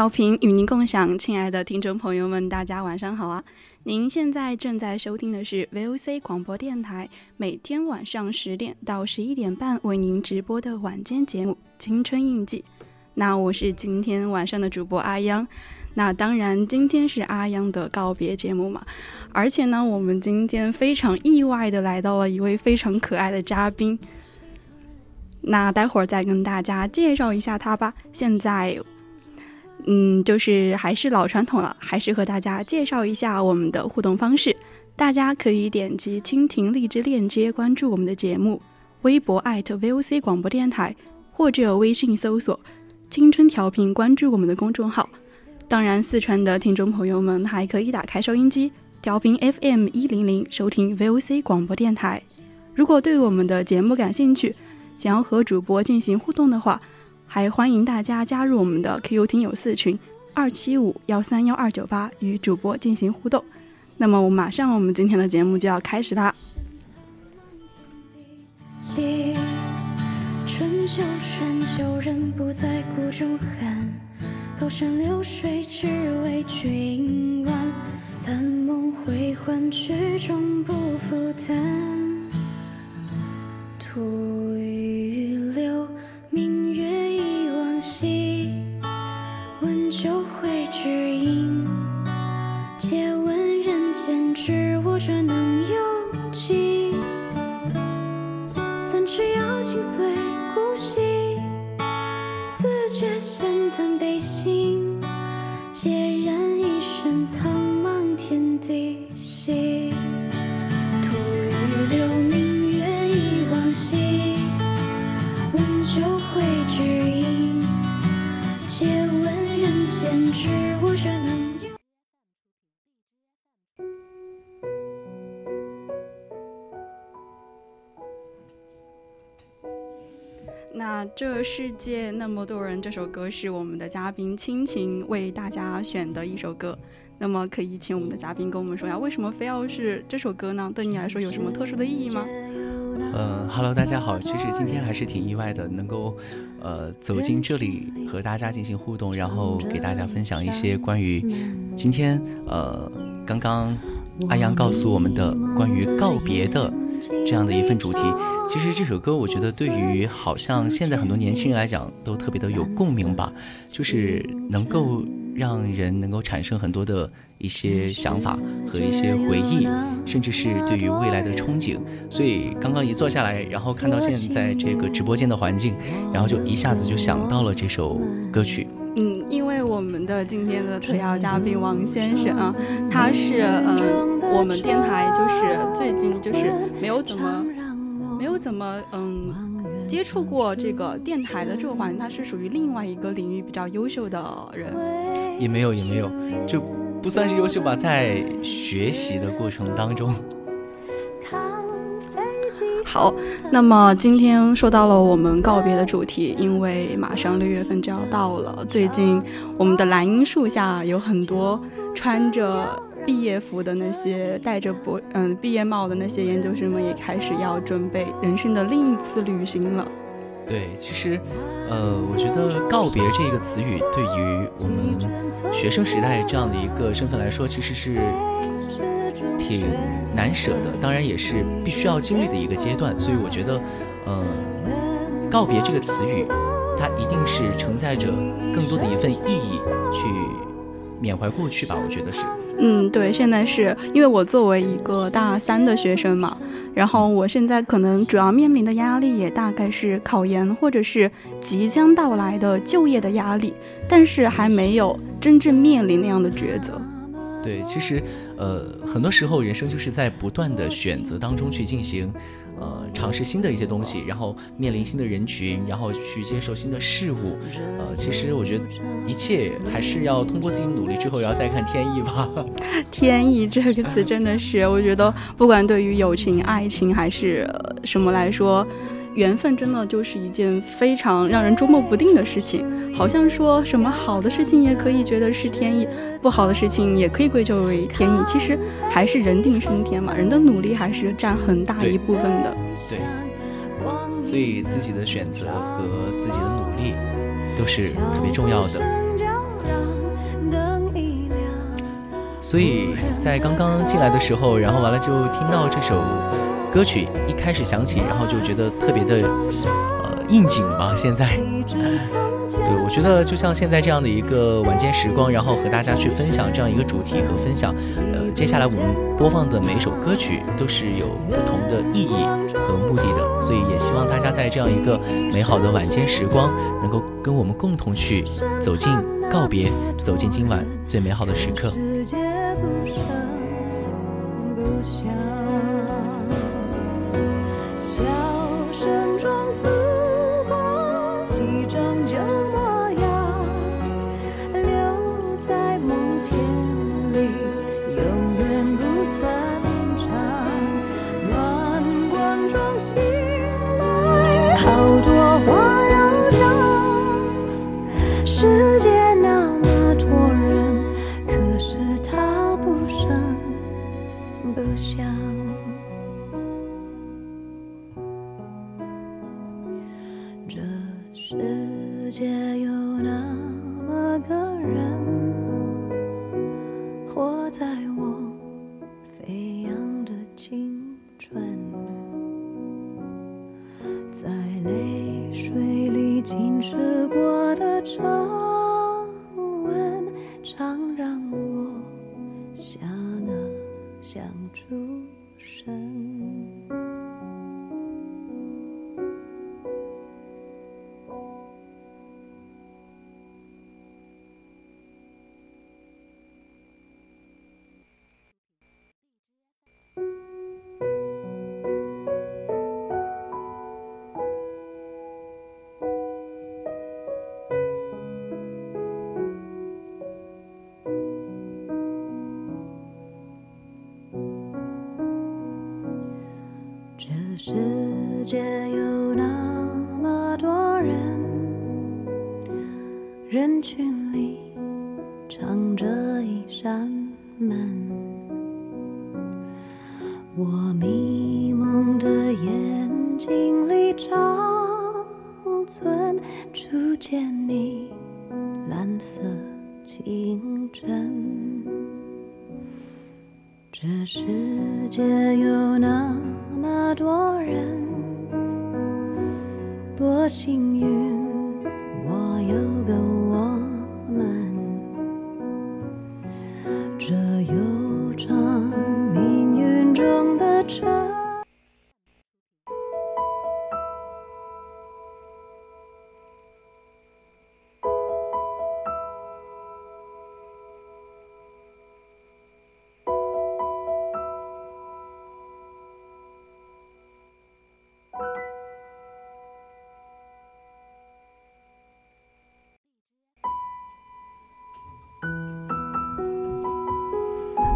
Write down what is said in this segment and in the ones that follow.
调频与您共享，亲爱的听众朋友们，大家晚上好啊！您现在正在收听的是 VOC 广播电台，每天晚上十点到十一点半为您直播的晚间节目《青春印记》。那我是今天晚上的主播阿央。那当然，今天是阿央的告别节目嘛，而且呢，我们今天非常意外的来到了一位非常可爱的嘉宾。那待会儿再跟大家介绍一下他吧。现在。嗯，就是还是老传统了，还是和大家介绍一下我们的互动方式。大家可以点击蜻蜓荔枝链接关注我们的节目，微博 @VOC 广播电台，或者微信搜索“青春调频”关注我们的公众号。当然，四川的听众朋友们还可以打开收音机，调频 FM 一零零收听 VOC 广播电台。如果对我们的节目感兴趣，想要和主播进行互动的话。还欢迎大家加入我们的 QQ 听友四群二七五幺三幺二九八，与主播进行互动。那么，我马上我们今天的节目就要开始啦。春秋春秋，人不在谷中寒。高山流水，只为君晚。残梦回还，曲终不复弹。徒欲留。明月忆往昔，问酒会知音。借问人间，知我者能有几？三尺瑶琴碎孤隙，四绝弦断悲心。孑然一身，苍茫天地兮。徒余留明月忆往昔。就会知音，借问人间，知我者能？那这世界那么多人，这首歌是我们的嘉宾亲情为大家选的一首歌。那么，可以请我们的嘉宾跟我们说呀，为什么非要是这首歌呢？对你来说有什么特殊的意义吗？嗯，Hello，大家好。其实今天还是挺意外的，能够，呃，走进这里和大家进行互动，然后给大家分享一些关于今天呃刚刚阿阳告诉我们的关于告别的这样的一份主题。其实这首歌，我觉得对于好像现在很多年轻人来讲，都特别的有共鸣吧，就是能够让人能够产生很多的一些想法和一些回忆，甚至是对于未来的憧憬。所以刚刚一坐下来，然后看到现在这个直播间的环境，然后就一下子就想到了这首歌曲。嗯，因为我们的今天的特邀嘉宾王先生啊，他是嗯，我们电台就是最近就是没有怎么。没有怎么嗯接触过这个电台的这个环境，他是属于另外一个领域比较优秀的人，也没有也没有，就不算是优秀吧，在学习的过程当中。好，那么今天说到了我们告别的主题，因为马上六月份就要到了，最近我们的蓝荫树下有很多穿着。毕业服的那些戴着博嗯毕业帽的那些研究生们也开始要准备人生的另一次旅行了。对，其实，呃，我觉得告别这个词语对于我们学生时代这样的一个身份来说，其实是挺难舍的，当然也是必须要经历的一个阶段。所以我觉得，嗯，告别这个词语，它一定是承载着更多的一份意义去缅怀过去吧。我觉得是。嗯，对，现在是因为我作为一个大三的学生嘛，然后我现在可能主要面临的压力也大概是考研或者是即将到来的就业的压力，但是还没有真正面临那样的抉择。对，其实，呃，很多时候人生就是在不断的选择当中去进行。呃，尝试新的一些东西，然后面临新的人群，然后去接受新的事物。呃，其实我觉得一切还是要通过自己努力之后，然后再看天意吧。天意这个词真的是，我觉得不管对于友情、爱情还是什么来说。缘分真的就是一件非常让人捉摸不定的事情，好像说什么好的事情也可以觉得是天意，不好的事情也可以归咎为天意。其实还是人定胜天嘛，人的努力还是占很大一部分的。对，所以自己的选择和自己的努力都是特别重要的。所以在刚刚进来的时候，然后完了之后听到这首。歌曲一开始响起，然后就觉得特别的呃应景吧。现在，对我觉得就像现在这样的一个晚间时光，然后和大家去分享这样一个主题和分享。呃，接下来我们播放的每一首歌曲都是有不同的意义和目的的，所以也希望大家在这样一个美好的晚间时光，能够跟我们共同去走进告别，走进今晚最美好的时刻。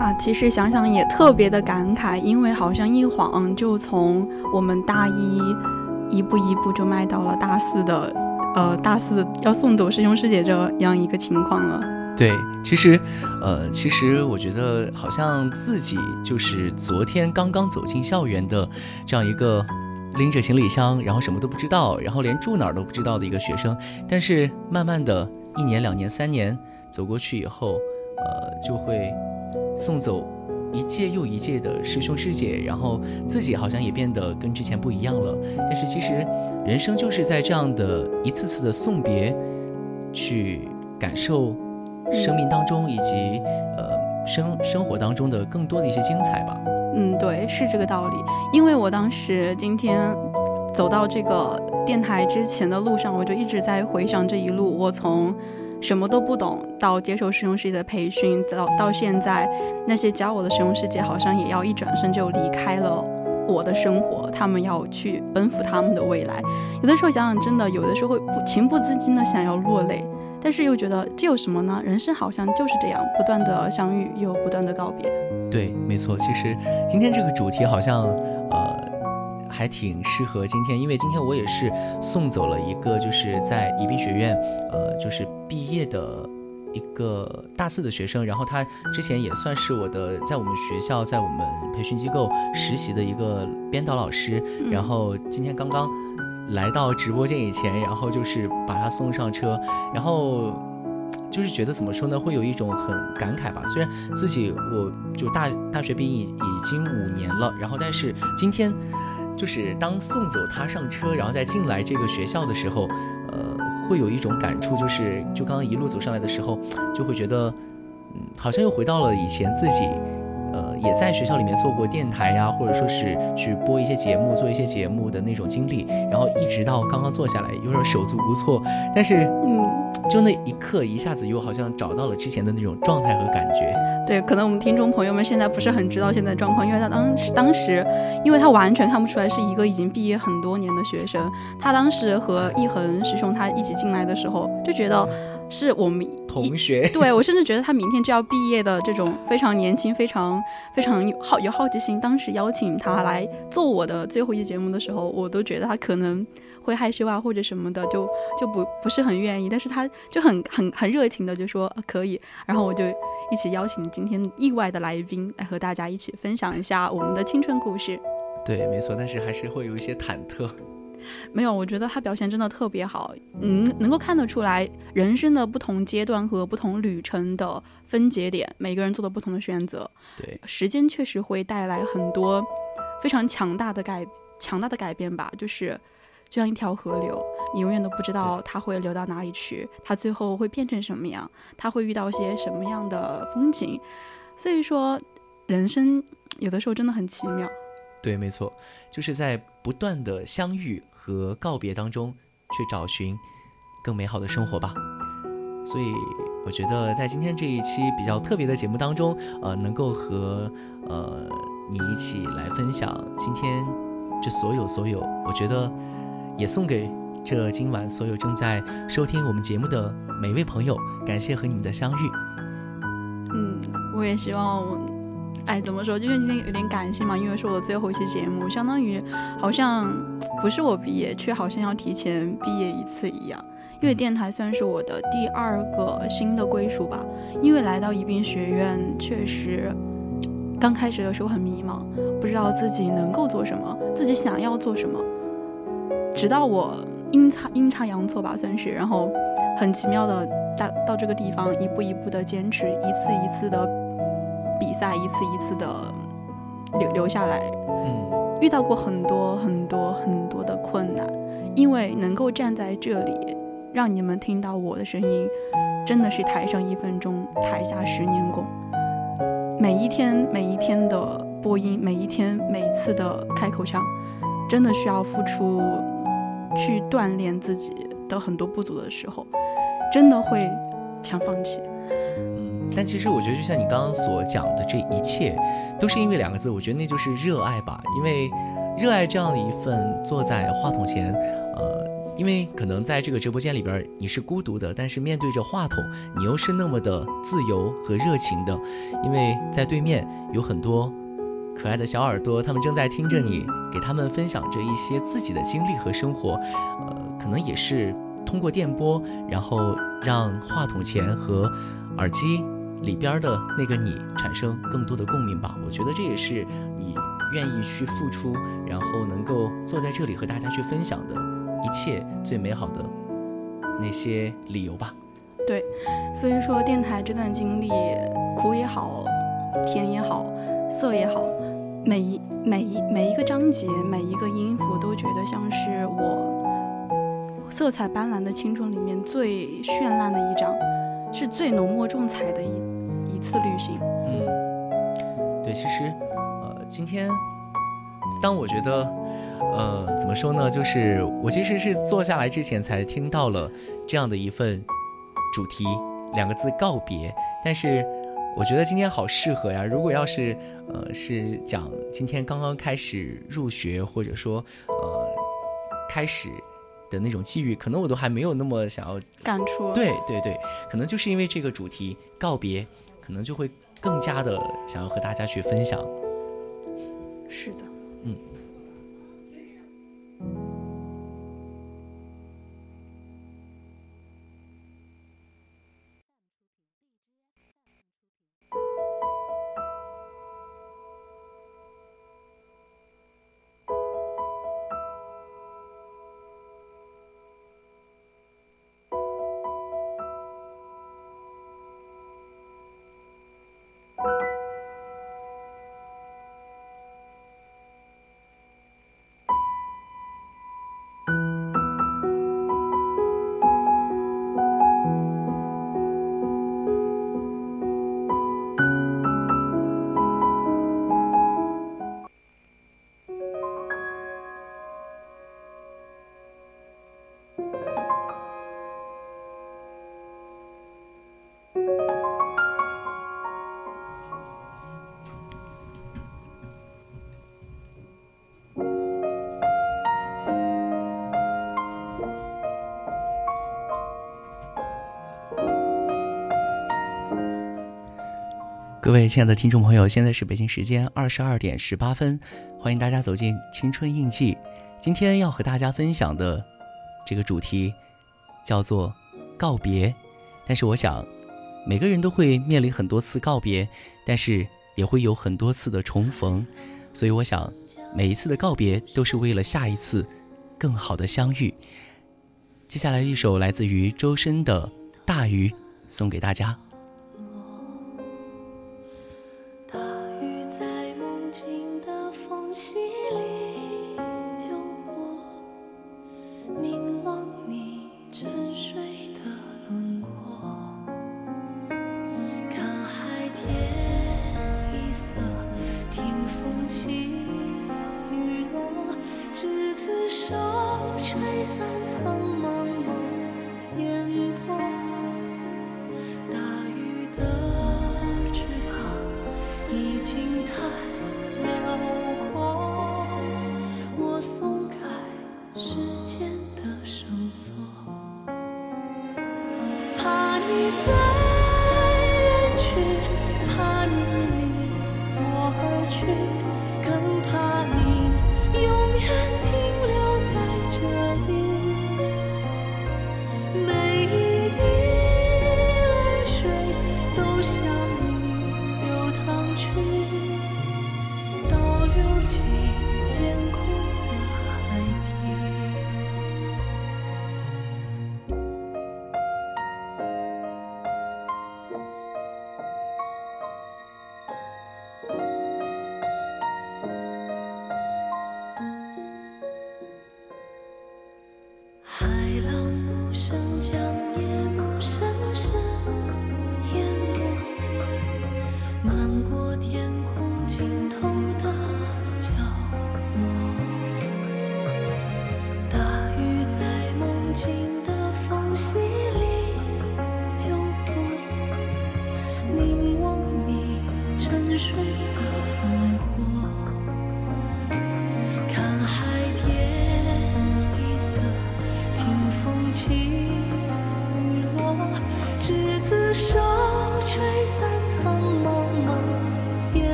啊其实想想也特别的感慨，因为好像一晃就从我们大一一步一步就迈到了大四的，呃，大四要送走师兄师姐这样一个情况了。对，其实，呃，其实我觉得好像自己就是昨天刚刚走进校园的这样一个拎着行李箱，然后什么都不知道，然后连住哪儿都不知道的一个学生。但是慢慢的一年、两年、三年走过去以后，呃，就会。送走一届又一届的师兄师姐，然后自己好像也变得跟之前不一样了。但是其实，人生就是在这样的一次次的送别，去感受生命当中以及呃生生活当中的更多的一些精彩吧。嗯，对，是这个道理。因为我当时今天走到这个电台之前的路上，我就一直在回想这一路，我从。什么都不懂，到接受师兄师姐的培训，到到现在，那些教我的师兄师姐好像也要一转身就离开了我的生活，他们要去奔赴他们的未来。有的时候想想，真的有的时候会不情不自禁的想要落泪，但是又觉得这有什么呢？人生好像就是这样，不断的相遇，又不断的告别。对，没错。其实今天这个主题好像，呃。还挺适合今天，因为今天我也是送走了一个，就是在宜宾学院，呃，就是毕业的一个大四的学生。然后他之前也算是我的，在我们学校，在我们培训机构实习的一个编导老师。然后今天刚刚来到直播间以前，然后就是把他送上车，然后就是觉得怎么说呢，会有一种很感慨吧。虽然自己我就大大学毕业已经五年了，然后但是今天。就是当送走他上车，然后再进来这个学校的时候，呃，会有一种感触，就是就刚刚一路走上来的时候，就会觉得，嗯，好像又回到了以前自己。呃，也在学校里面做过电台呀，或者说是去播一些节目、做一些节目的那种经历，然后一直到刚刚坐下来，有点手足无措，但是，嗯，就那一刻，一下子又好像找到了之前的那种状态和感觉。对，可能我们听众朋友们现在不是很知道现在状况，因为他当时当时，因为他完全看不出来是一个已经毕业很多年的学生，他当时和一恒师兄他一起进来的时候，就觉得。是我们同学，对我甚至觉得他明天就要毕业的这种非常年轻、非常非常有好有好奇心。当时邀请他来做我的最后一期节目的时候，我都觉得他可能会害羞啊或者什么的，就就不不是很愿意。但是他就很很很热情的就说可以，然后我就一起邀请今天意外的来宾来和大家一起分享一下我们的青春故事。对，没错，但是还是会有一些忐忑。没有，我觉得他表现真的特别好，嗯，能够看得出来人生的不同阶段和不同旅程的分节点，每个人做的不同的选择。对，时间确实会带来很多非常强大的改强大的改变吧，就是就像一条河流，你永远都不知道它会流到哪里去，它最后会变成什么样，它会遇到些什么样的风景。所以说，人生有的时候真的很奇妙。对，没错，就是在不断的相遇。和告别当中，去找寻更美好的生活吧。所以，我觉得在今天这一期比较特别的节目当中，呃，能够和呃你一起来分享今天这所有所有，我觉得也送给这今晚所有正在收听我们节目的每位朋友，感谢和你们的相遇。嗯，我也希望。哎，怎么说？因为今天有点感性嘛，因为是我的最后一期节目，相当于好像不是我毕业，却好像要提前毕业一次一样。因为电台算是我的第二个新的归属吧。因为来到宜宾学院，确实刚开始的时候很迷茫，不知道自己能够做什么，自己想要做什么。直到我阴差阴差阳错吧，算是，然后很奇妙的到到这个地方，一步一步的坚持，一次一次的。比赛一次一次的留留下来，嗯遇到过很多很多很多的困难，因为能够站在这里，让你们听到我的声音，真的是台上一分钟，台下十年功。每一天每一天的播音，每一天每一次的开口腔，真的需要付出去锻炼自己的很多不足的时候，真的会想放弃。但其实我觉得，就像你刚刚所讲的这一切，都是因为两个字，我觉得那就是热爱吧。因为热爱这样的一份坐在话筒前，呃，因为可能在这个直播间里边你是孤独的，但是面对着话筒，你又是那么的自由和热情的，因为在对面有很多可爱的小耳朵，他们正在听着你，给他们分享着一些自己的经历和生活，呃，可能也是通过电波，然后让话筒前和耳机里边的那个你产生更多的共鸣吧。我觉得这也是你愿意去付出，然后能够坐在这里和大家去分享的一切最美好的那些理由吧。对，所以说电台这段经历，苦也好，甜也好，涩也好，每一每一每一个章节，每一个音符，都觉得像是我色彩斑斓的青春里面最绚烂的一章，是最浓墨重彩的一次旅行。嗯，对，其实，呃，今天当我觉得，呃，怎么说呢，就是我其实是坐下来之前才听到了这样的一份主题，两个字告别，但是。我觉得今天好适合呀！如果要是，呃，是讲今天刚刚开始入学，或者说，呃，开始的那种际遇，可能我都还没有那么想要感触。对对对，可能就是因为这个主题告别，可能就会更加的想要和大家去分享。是的，嗯。亲爱的听众朋友，现在是北京时间二十二点十八分，欢迎大家走进青春印记。今天要和大家分享的这个主题叫做告别。但是我想，每个人都会面临很多次告别，但是也会有很多次的重逢。所以我想，每一次的告别都是为了下一次更好的相遇。接下来一首来自于周深的《大鱼》，送给大家。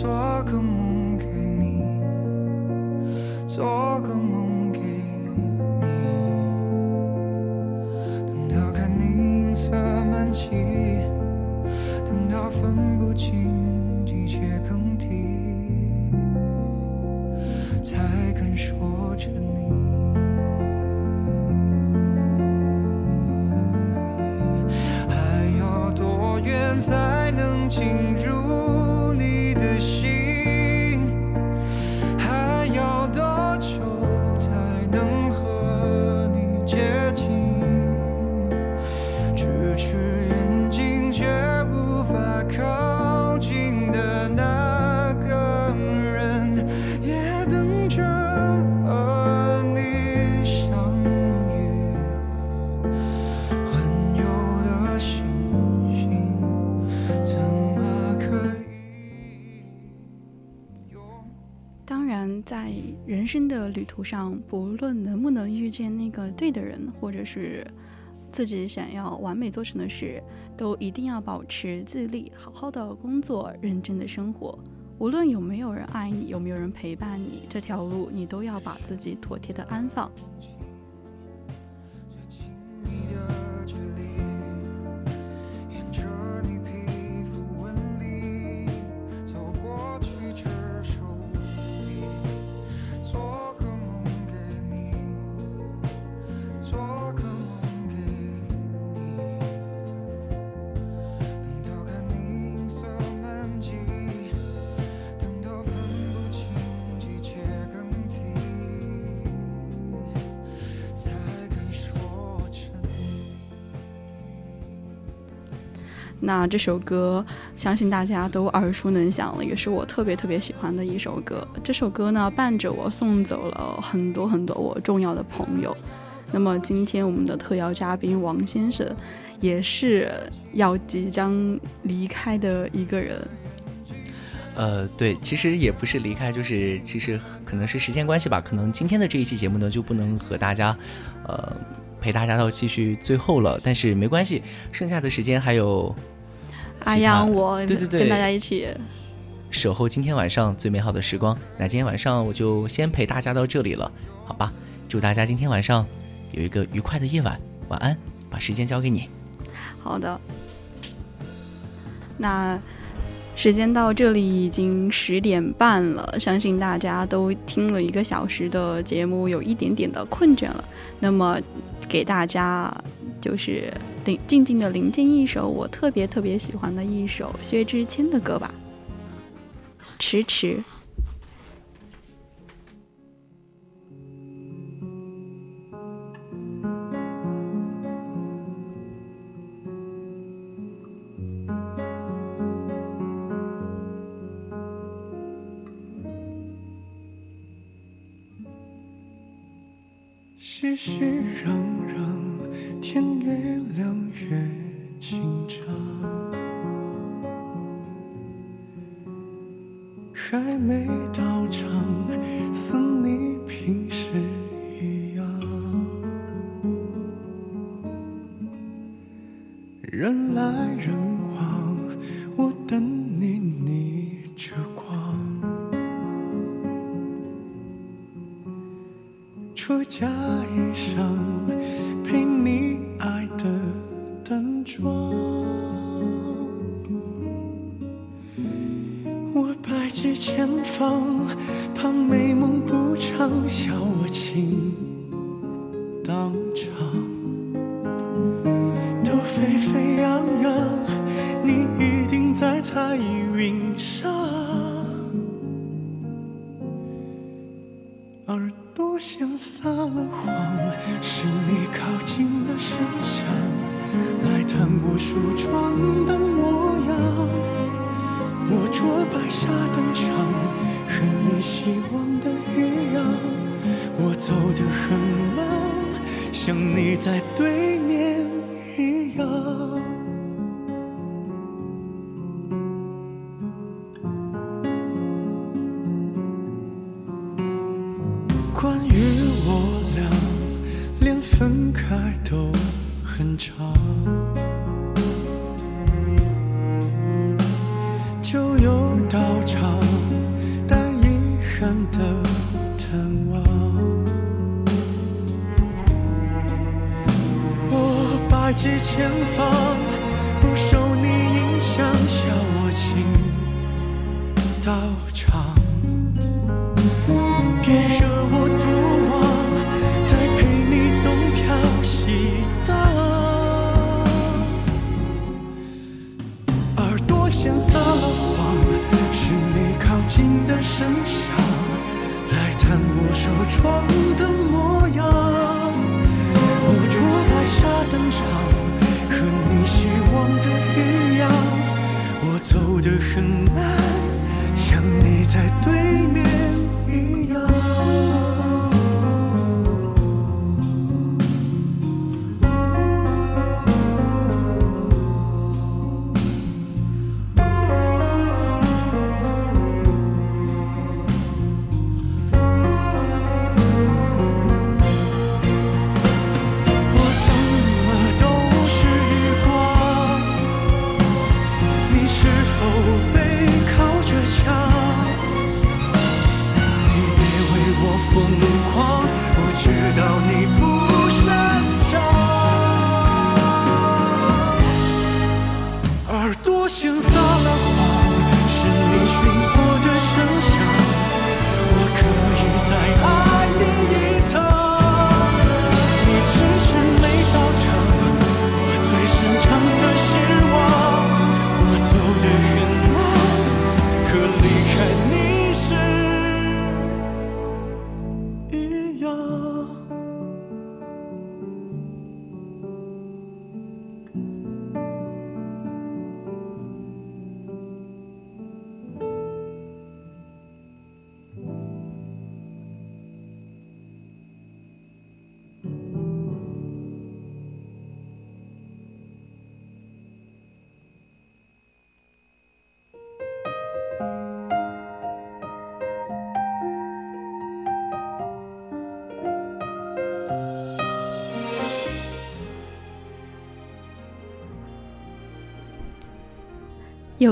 做个梦给你做个梦不论能不能遇见那个对的人，或者是自己想要完美做成的事，都一定要保持自立，好好的工作，认真的生活。无论有没有人爱你，有没有人陪伴你，这条路你都要把自己妥帖的安放。那这首歌，相信大家都耳熟能详了，也是我特别特别喜欢的一首歌。这首歌呢，伴着我送走了很多很多我重要的朋友。那么今天我们的特邀嘉宾王先生，也是要即将离开的一个人。呃，对，其实也不是离开，就是其实可能是时间关系吧，可能今天的这一期节目呢，就不能和大家，呃，陪大家到继续最后了。但是没关系，剩下的时间还有。阿阳，我对对对，跟大家一起守候今天晚上最美好的时光。那今天晚上我就先陪大家到这里了，好吧？祝大家今天晚上有一个愉快的夜晚，晚安。把时间交给你。好的。那时间到这里已经十点半了，相信大家都听了一个小时的节目，有一点点的困倦了。那么给大家。就是静静的聆听一首我特别特别喜欢的一首薛之谦的歌吧，《迟迟》。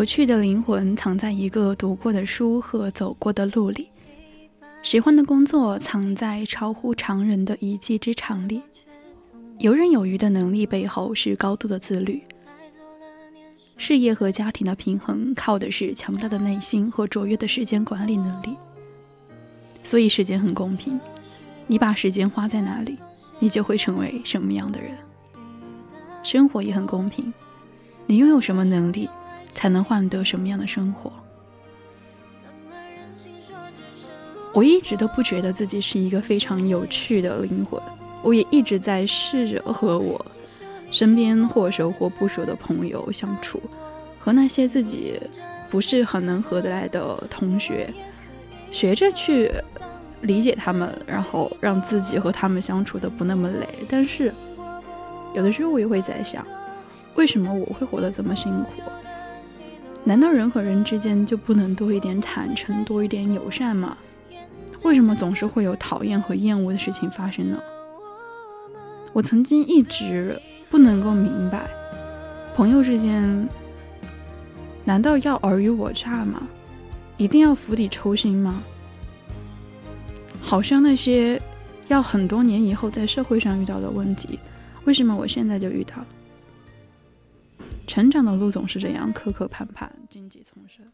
去的灵魂藏在一个读过的书和走过的路里，喜欢的工作藏在超乎常人的一技之长里。游刃有余的能力背后是高度的自律。事业和家庭的平衡靠的是强大的内心和卓越的时间管理能力。所以时间很公平，你把时间花在哪里，你就会成为什么样的人。生活也很公平，你拥有什么能力。才能换得什么样的生活？我一直都不觉得自己是一个非常有趣的灵魂，我也一直在试着和我身边或熟或不熟的朋友相处，和那些自己不是很能合得来的同学，学着去理解他们，然后让自己和他们相处的不那么累。但是有的时候我也会在想，为什么我会活得这么辛苦？难道人和人之间就不能多一点坦诚，多一点友善吗？为什么总是会有讨厌和厌恶的事情发生呢？我曾经一直不能够明白，朋友之间难道要尔虞我诈吗？一定要釜底抽薪吗？好像那些要很多年以后在社会上遇到的问题，为什么我现在就遇到了？成长的路总是这样磕磕绊绊、荆棘丛生。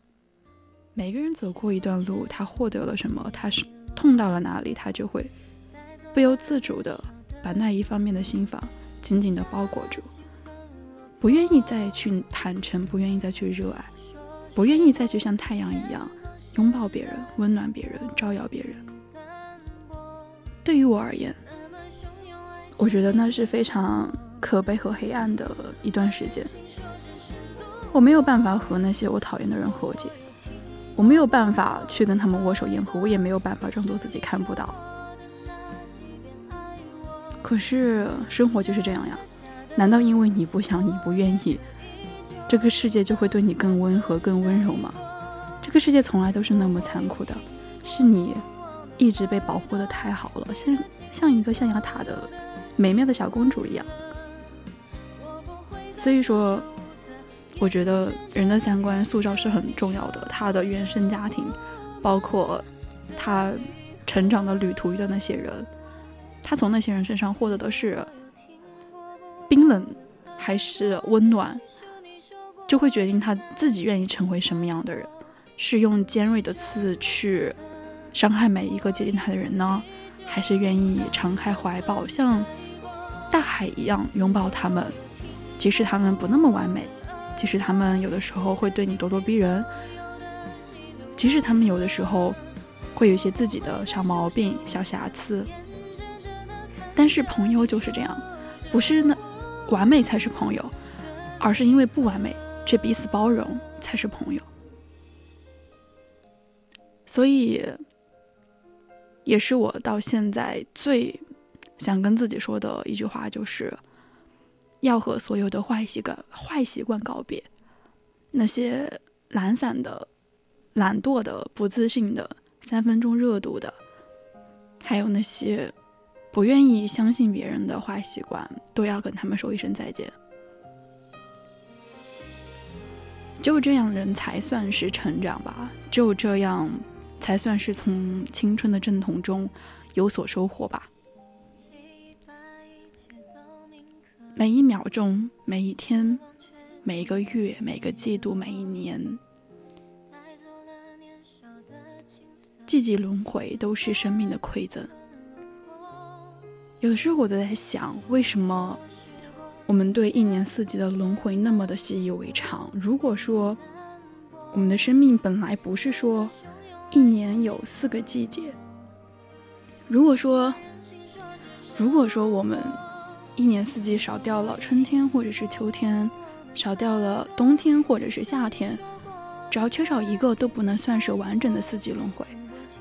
每个人走过一段路，他获得了什么，他是痛到了哪里，他就会不由自主的把那一方面的心房紧紧的包裹住，不愿意再去坦诚，不愿意再去热爱，不愿意再去像太阳一样拥抱别人、温暖别人、照耀别人。对于我而言，我觉得那是非常可悲和黑暗的一段时间。我没有办法和那些我讨厌的人和解，我没有办法去跟他们握手言和，我也没有办法装作自己看不到。可是生活就是这样呀，难道因为你不想、你不愿意，这个世界就会对你更温和、更温柔吗？这个世界从来都是那么残酷的，是你一直被保护的太好了，像像一个象牙塔的美妙的小公主一样。所以说。我觉得人的三观塑造是很重要的，他的原生家庭，包括他成长的旅途遇到那些人，他从那些人身上获得的是冰冷还是温暖，就会决定他自己愿意成为什么样的人，是用尖锐的刺去伤害每一个接近他的人呢，还是愿意敞开怀抱，像大海一样拥抱他们，即使他们不那么完美。即使他们有的时候会对你咄咄逼人，即使他们有的时候会有一些自己的小毛病、小瑕疵，但是朋友就是这样，不是那完美才是朋友，而是因为不完美却彼此包容才是朋友。所以，也是我到现在最想跟自己说的一句话，就是。要和所有的坏习惯、坏习惯告别，那些懒散的、懒惰的、不自信的、三分钟热度的，还有那些不愿意相信别人的坏习惯，都要跟他们说一声再见。就这样，人才算是成长吧。只有这样，才算是从青春的阵痛中有所收获吧。每一秒钟，每一天，每一个月，每个季度，每一年，季节轮回都是生命的馈赠。有的时候我都在想，为什么我们对一年四季的轮回那么的习以为常？如果说我们的生命本来不是说一年有四个季节，如果说，如果说我们一年四季少掉了春天或者是秋天，少掉了冬天或者是夏天，只要缺少一个都不能算是完整的四季轮回，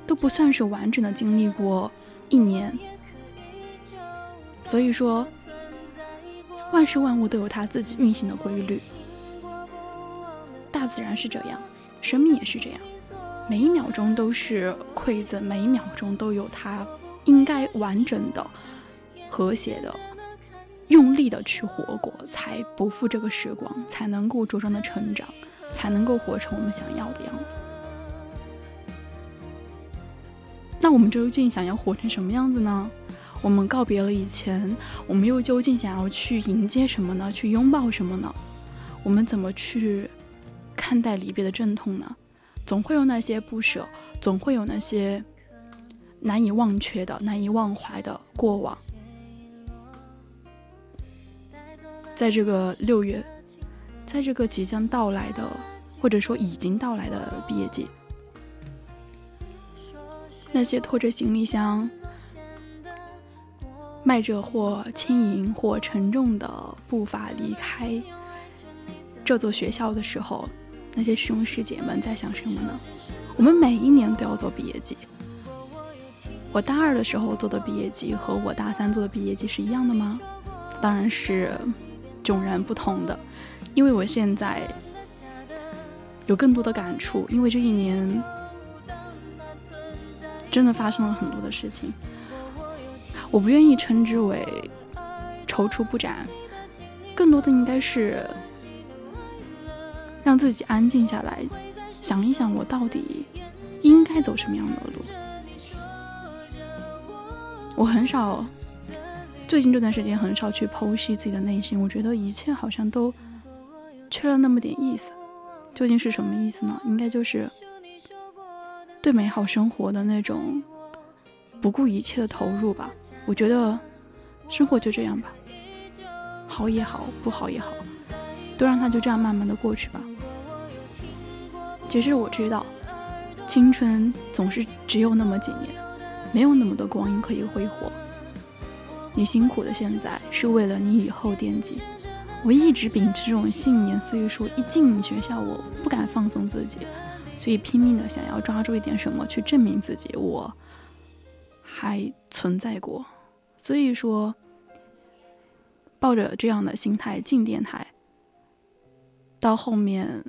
都不算是完整的经历过一年。所以说，万事万物都有它自己运行的规律，大自然是这样，生命也是这样，每一秒钟都是馈赠，每一秒钟都有它应该完整的、和谐的。用力的去活过，才不负这个时光，才能够茁壮的成长，才能够活成我们想要的样子。那我们究竟想要活成什么样子呢？我们告别了以前，我们又究竟想要去迎接什么呢？去拥抱什么呢？我们怎么去看待离别的阵痛呢？总会有那些不舍，总会有那些难以忘却的、难以忘怀的过往。在这个六月，在这个即将到来的，或者说已经到来的毕业季，那些拖着行李箱、迈着或轻盈或沉重的步伐离开这座学校的时候，那些师兄师姐们在想什么呢？我们每一年都要做毕业季。我大二的时候做的毕业季和我大三做的毕业季是一样的吗？当然是。迥然不同的，因为我现在有更多的感触，因为这一年真的发生了很多的事情，我不愿意称之为踌躇不展，更多的应该是让自己安静下来，想一想我到底应该走什么样的路。我很少。最近这段时间很少去剖析自己的内心，我觉得一切好像都缺了那么点意思。究竟是什么意思呢？应该就是对美好生活的那种不顾一切的投入吧。我觉得生活就这样吧，好也好，不好也好，都让它就这样慢慢的过去吧。其实我知道，青春总是只有那么几年，没有那么多光阴可以挥霍。你辛苦的现在是为了你以后惦记。我一直秉持这种信念，所以说一进学校我不敢放松自己，所以拼命的想要抓住一点什么去证明自己，我还存在过。所以说，抱着这样的心态进电台，到后面，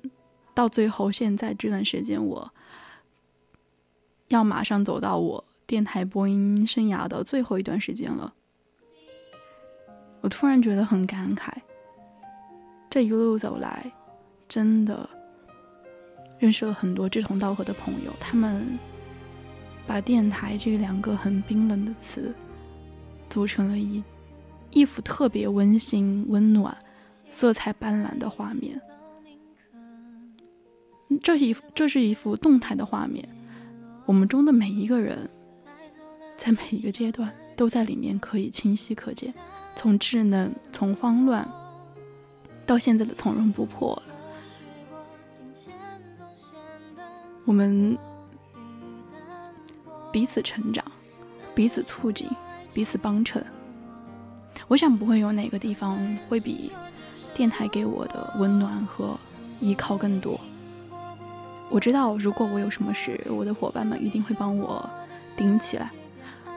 到最后现在这段时间，我要马上走到我电台播音生涯的最后一段时间了。我突然觉得很感慨，这一路走来，真的认识了很多志同道合的朋友。他们把电台这两个很冰冷的词，组成了一一幅特别温馨、温暖、色彩斑斓的画面。这一，这是一幅动态的画面。我们中的每一个人，在每一个阶段，都在里面可以清晰可见。从稚嫩，从慌乱，到现在的从容不迫，我们彼此成长，彼此促进，彼此帮衬。我想不会有哪个地方会比电台给我的温暖和依靠更多。我知道，如果我有什么事，我的伙伴们一定会帮我顶起来。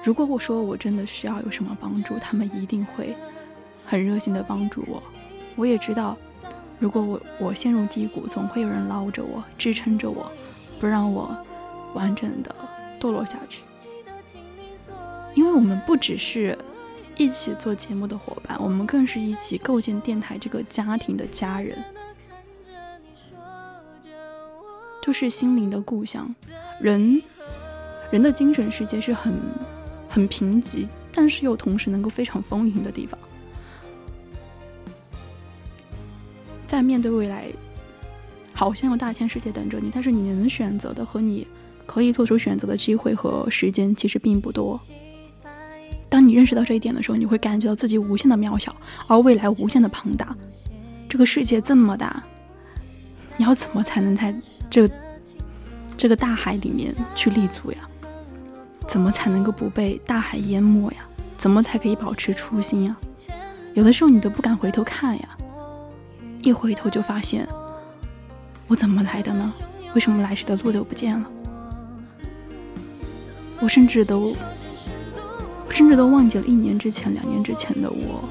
如果我说我真的需要有什么帮助，他们一定会很热心的帮助我。我也知道，如果我我陷入低谷，总会有人捞着我，支撑着我，不让我完整的堕落下去。因为我们不只是一起做节目的伙伴，我们更是一起构建电台这个家庭的家人，就是心灵的故乡。人人的精神世界是很很贫瘠，但是又同时能够非常丰盈的地方。在面对未来，好像有大千世界等着你，但是你能选择的和你可以做出选择的机会和时间其实并不多。当你认识到这一点的时候，你会感觉到自己无限的渺小，而未来无限的庞大。这个世界这么大，你要怎么才能在这这个大海里面去立足呀？怎么才能够不被大海淹没呀？怎么才可以保持初心呀？有的时候你都不敢回头看呀，一回头就发现，我怎么来的呢？为什么来时的路都不见了？我甚至都。我甚至都忘记了一年之前、两年之前的我，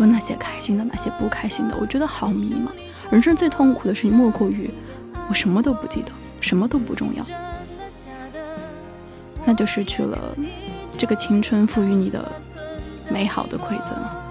有哪些开心的，哪些不开心的。我觉得好迷茫。人生最痛苦的事情莫过于我什么都不记得，什么都不重要，那就失去了这个青春赋予你的美好的馈赠。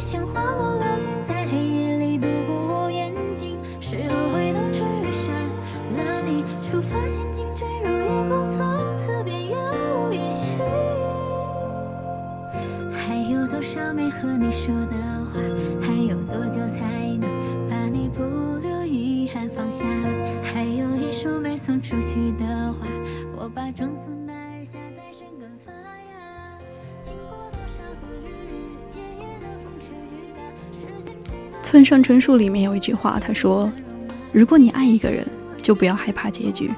像花落流星在黑夜里度过我眼睛。是后悔当初遇上了你，触发陷阱坠入夜空，从此便杳无音讯。还有多少没和你说的话？还有多久才能把你不留遗憾放下？还有一束没送出去的花，我把种子埋下在生根发芽。经过多少个日村上春树里面有一句话，他说：“如果你爱一个人，就不要害怕结局，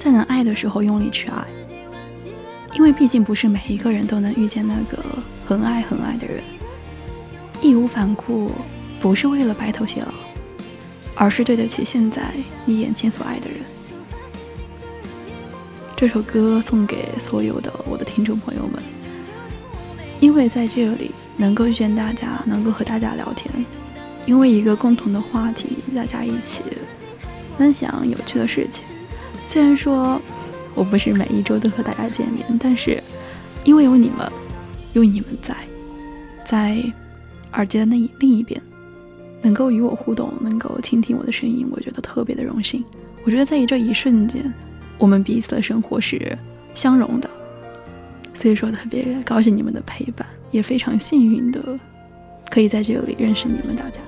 在能爱的时候用力去爱，因为毕竟不是每一个人都能遇见那个很爱很爱的人。义无反顾，不是为了白头偕老，而是对得起现在你眼前所爱的人。”这首歌送给所有的我的听众朋友们，因为在这里能够遇见大家，能够和大家聊天，因为一个共同的话题，大家一起分享有趣的事情。虽然说我不是每一周都和大家见面，但是因为有你们，有你们在，在耳机的那一另一边，能够与我互动，能够倾听我的声音，我觉得特别的荣幸。我觉得在这一瞬间。我们彼此的生活是相融的，所以说特别高兴你们的陪伴，也非常幸运的可以在这里认识你们大家。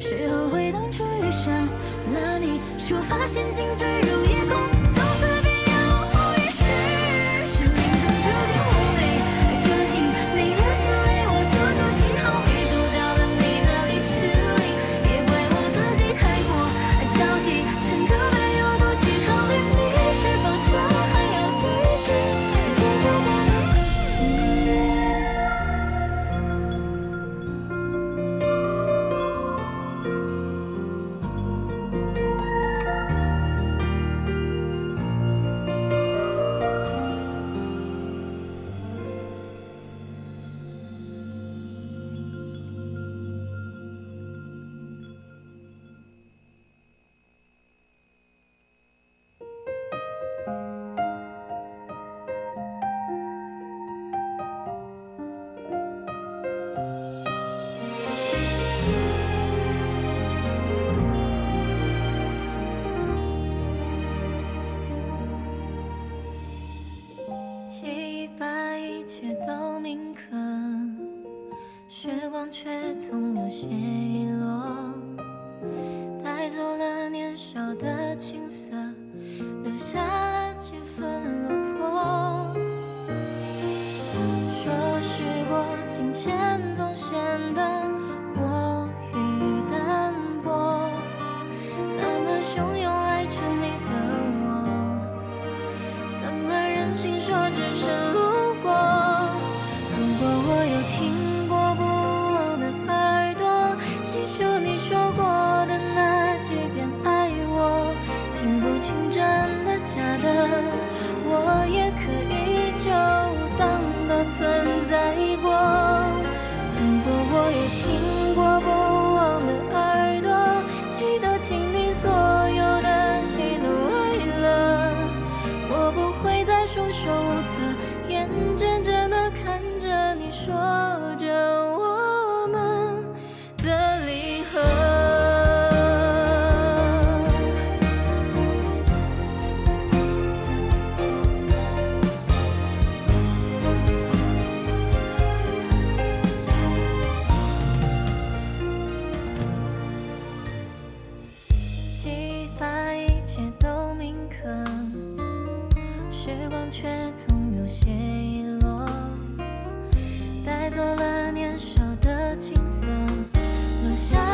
是后悔当初遇上了你，出发陷阱坠入夜空。的青涩，留下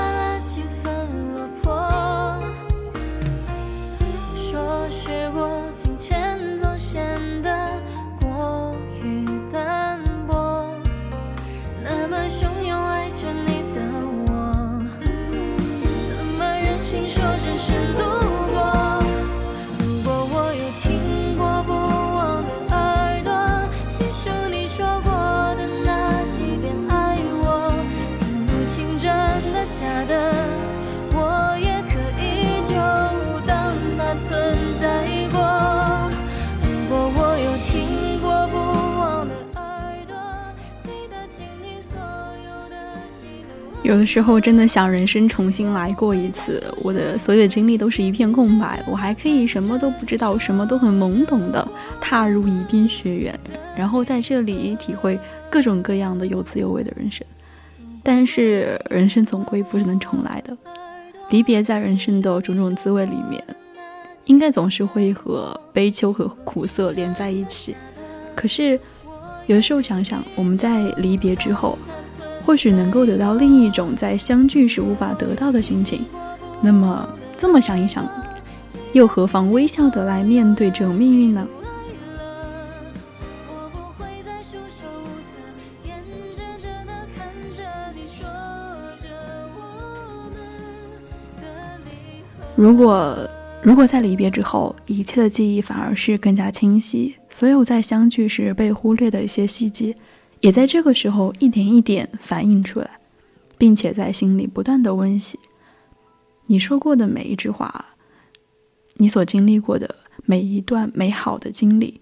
有的时候真的想人生重新来过一次，我的所有的经历都是一片空白，我还可以什么都不知道，什么都很懵懂的踏入宜宾学院，然后在这里体会各种各样的有滋有味的人生。但是人生总归不是能重来的，离别在人生的种种滋味里面，应该总是会和悲秋和苦涩连在一起。可是有的时候想想，我们在离别之后，或许能够得到另一种在相聚时无法得到的心情。那么这么想一想，又何妨微笑的来面对这种命运呢？如果如果在离别之后，一切的记忆反而是更加清晰，所有在相聚时被忽略的一些细节，也在这个时候一点一点反映出来，并且在心里不断的温习。你说过的每一句话，你所经历过的每一段美好的经历，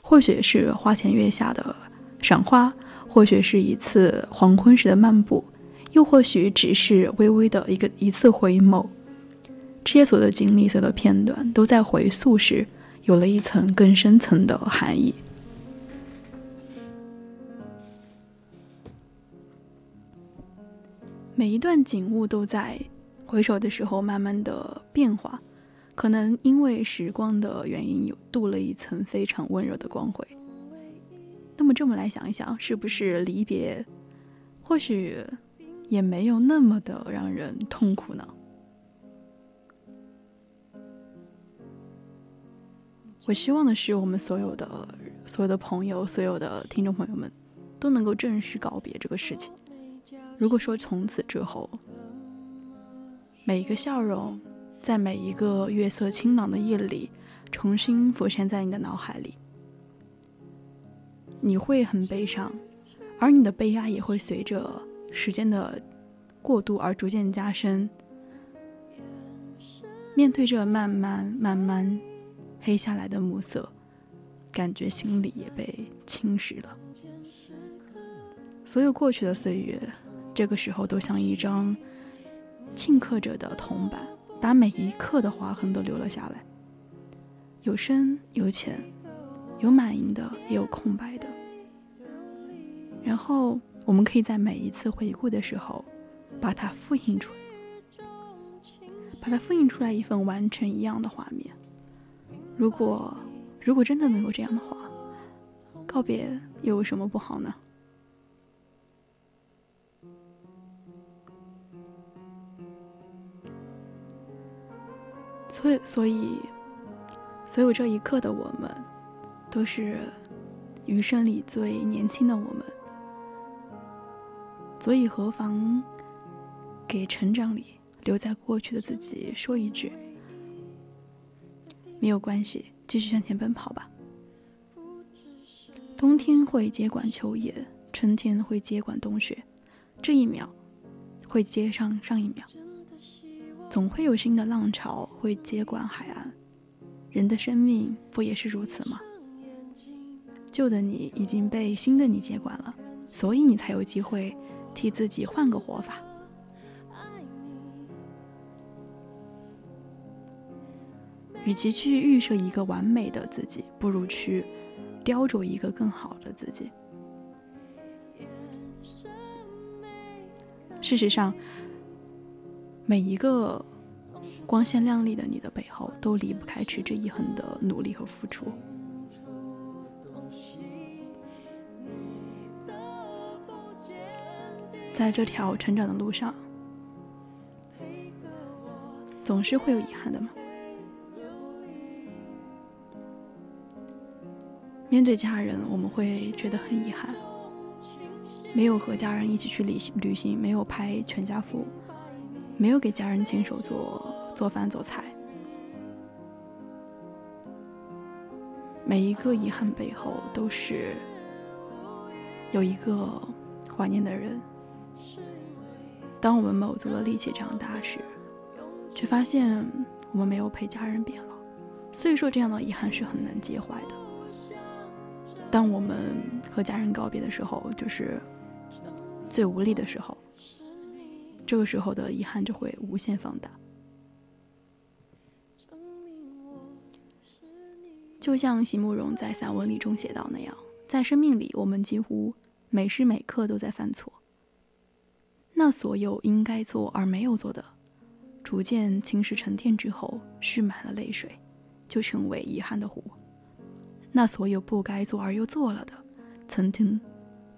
或许是花前月下的赏花，或许是一次黄昏时的漫步，又或许只是微微的一个一次回眸。这些所有的经历，所有的片段，都在回溯时有了一层更深层的含义。每一段景物都在回首的时候慢慢的变化，可能因为时光的原因，有镀了一层非常温柔的光辉。那么这么来想一想，是不是离别，或许也没有那么的让人痛苦呢？我希望的是，我们所有的所有的朋友，所有的听众朋友们，都能够正式告别这个事情。如果说从此之后，每一个笑容，在每一个月色清朗的夜里，重新浮现在你的脑海里，你会很悲伤，而你的悲哀也会随着时间的过渡而逐渐加深。面对着慢慢慢慢黑下来的暮色，感觉心里也被侵蚀了。所有过去的岁月，这个时候都像一张顷刻着的铜板，把每一刻的划痕都留了下来。有深有浅，有满盈的，也有空白的。然后我们可以在每一次回顾的时候，把它复印出来。把它复印出来一份完全一样的画面。如果如果真的能够这样的话，告别又有什么不好呢？所以，所以，所有这一刻的我们，都是余生里最年轻的我们。所以，何妨给成长里？留在过去的自己说一句：“没有关系，继续向前奔跑吧。”冬天会接管秋叶，春天会接管冬雪，这一秒会接上上一秒，总会有新的浪潮会接管海岸。人的生命不也是如此吗？旧的你已经被新的你接管了，所以你才有机会替自己换个活法。与其去预设一个完美的自己，不如去雕琢一个更好的自己。事实上，每一个光鲜亮丽的你的背后，都离不开持之以恒的努力和付出。在这条成长的路上，总是会有遗憾的嘛。面对家人，我们会觉得很遗憾，没有和家人一起去旅行，旅行没有拍全家福，没有给家人亲手做做饭做菜。每一个遗憾背后，都是有一个怀念的人。当我们卯足了力气长大时，却发现我们没有陪家人变老。所以说，这样的遗憾是很难介怀的。当我们和家人告别的时候，就是最无力的时候。这个时候的遗憾就会无限放大。就像席慕容在散文里中写到那样，在生命里，我们几乎每时每刻都在犯错。那所有应该做而没有做的，逐渐侵蚀沉淀之后，蓄满了泪水，就成为遗憾的湖。那所有不该做而又做了的，曾经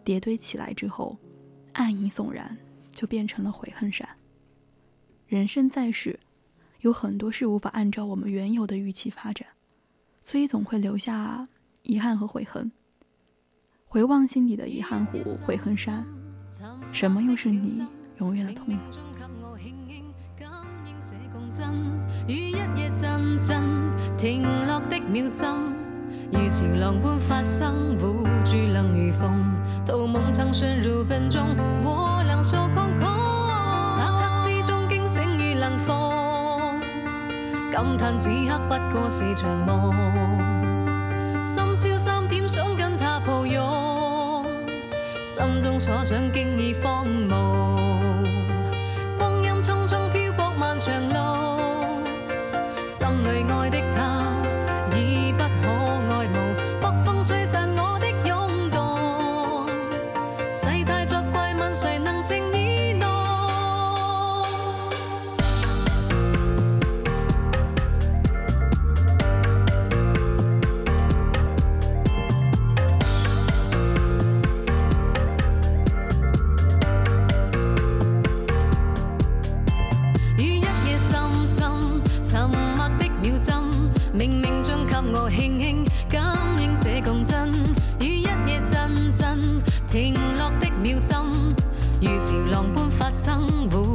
叠堆起来之后，暗影悚然，就变成了悔恨山。人生在世，有很多事无法按照我们原有的预期发展，所以总会留下遗憾和悔恨。回望心底的遗憾湖、悔恨山，什么又是你永远的痛？如潮浪般发生，护住能如风。逃梦曾陷入笨中，我数抗拒。漆黑之中惊醒如能放，感叹此刻不过是场梦。深宵三点想跟他抱拥，心中所想经已荒芜。光阴匆匆漂泊漫长路，心里爱的他。生，活。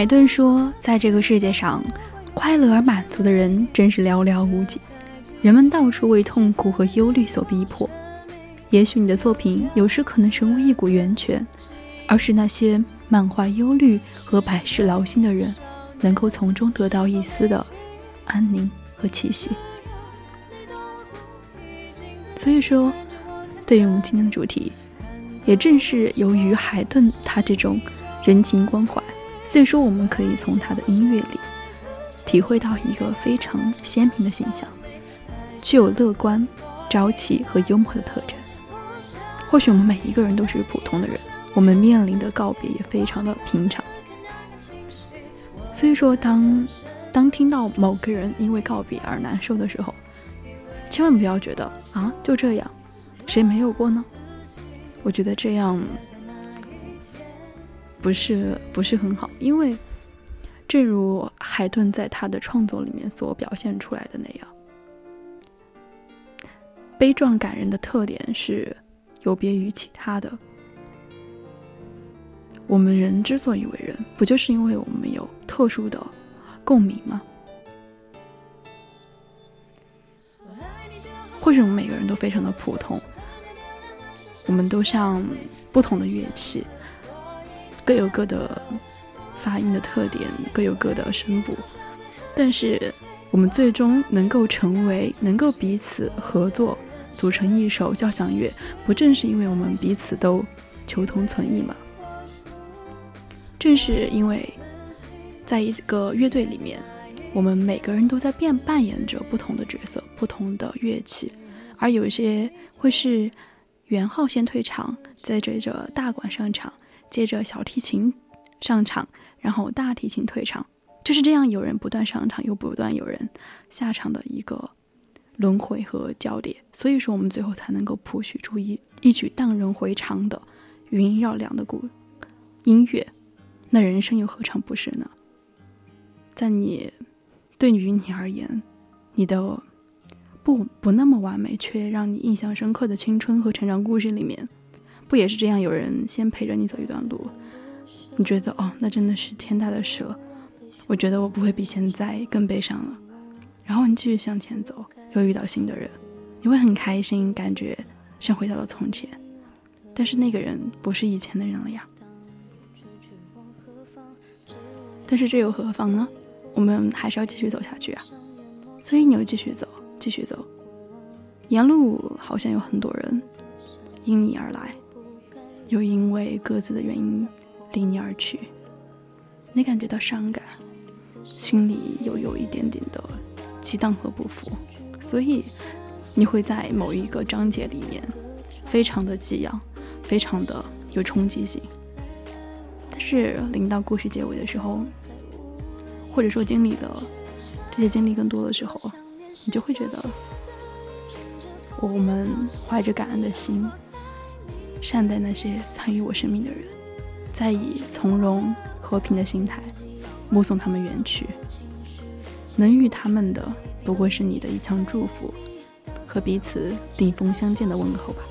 海顿说，在这个世界上，快乐而满足的人真是寥寥无几，人们到处为痛苦和忧虑所逼迫。也许你的作品有时可能成为一股源泉，而是那些满怀忧虑和百事劳心的人，能够从中得到一丝的安宁和气息。所以说，对于我们今天的主题，也正是由于海顿他这种人情关怀，所以说我们可以从他的音乐里体会到一个非常鲜明的形象，具有乐观、朝气和幽默的特征。或许我们每一个人都是普通的人，我们面临的告别也非常的平常。所以说当，当听到某个人因为告别而难受的时候，千万不要觉得啊就这样，谁没有过呢？我觉得这样不是不是很好，因为正如海顿在他的创作里面所表现出来的那样，悲壮感人的特点是有别于其他的。我们人之所以为人，不就是因为我们有特殊的共鸣吗？或许我们每个人都非常的普通，我们都像不同的乐器，各有各的发音的特点，各有各的声部，但是我们最终能够成为，能够彼此合作，组成一首交响乐，不正是因为我们彼此都求同存异吗？正是因为，在一个乐队里面，我们每个人都在变扮演着不同的角色、不同的乐器，而有些会是圆号先退场，再接着大管上场，接着小提琴上场，然后大提琴退场，就是这样，有人不断上场，又不断有人下场的一个轮回和交叠，所以说我们最后才能够谱曲出一一曲荡人回肠的余音绕梁的鼓音乐。那人生又何尝不是呢？在你，对于你而言，你的不不那么完美却让你印象深刻的青春和成长故事里面，不也是这样？有人先陪着你走一段路，你觉得哦，那真的是天大的事了。我觉得我不会比现在更悲伤了。然后你继续向前走，又遇到新的人，你会很开心，感觉像回到了从前。但是那个人不是以前的人了呀。但是这又何妨呢？我们还是要继续走下去啊！所以你又继续走，继续走。沿路好像有很多人因你而来，又因为各自的原因离你而去。你感觉到伤感，心里又有一点点的激荡和不服，所以你会在某一个章节里面非常的激昂，非常的有冲击性。但是临到故事结尾的时候，或者说经历的这些经历更多的时候，你就会觉得，我们怀着感恩的心，善待那些参与我生命的人，再以从容和平的心态目送他们远去。能遇他们的，不过是你的一腔祝福和彼此顶峰相见的问候吧。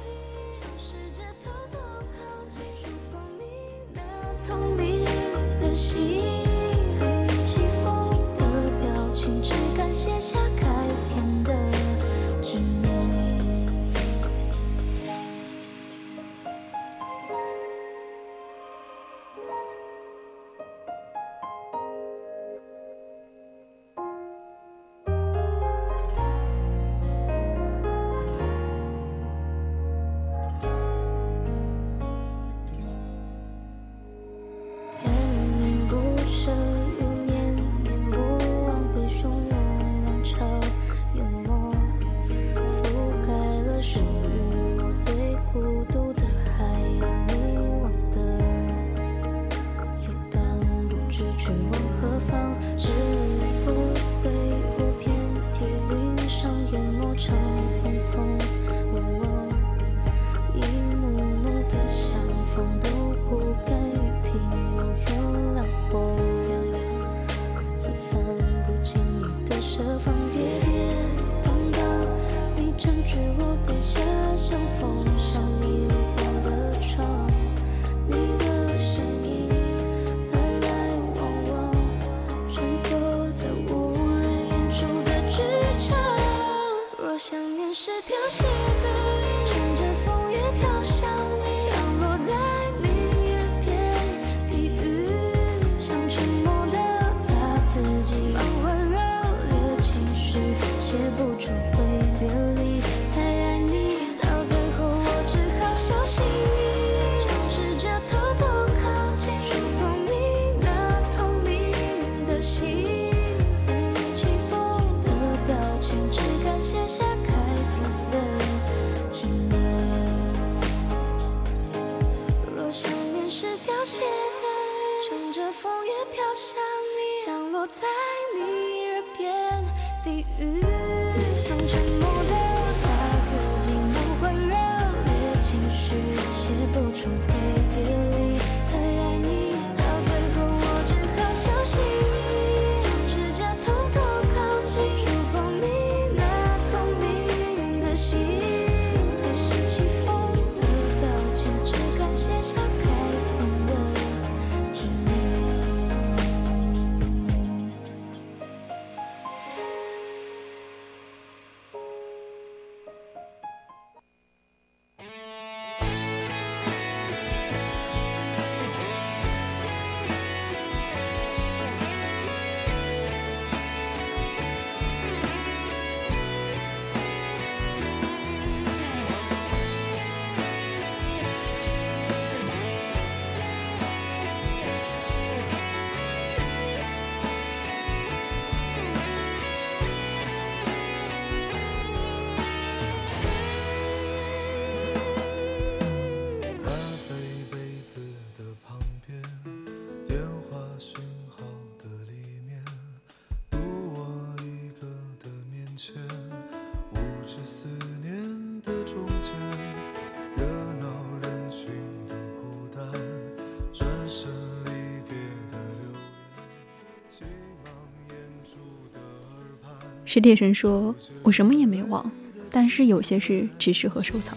史铁生说：“我什么也没忘，但是有些事只适合收藏。”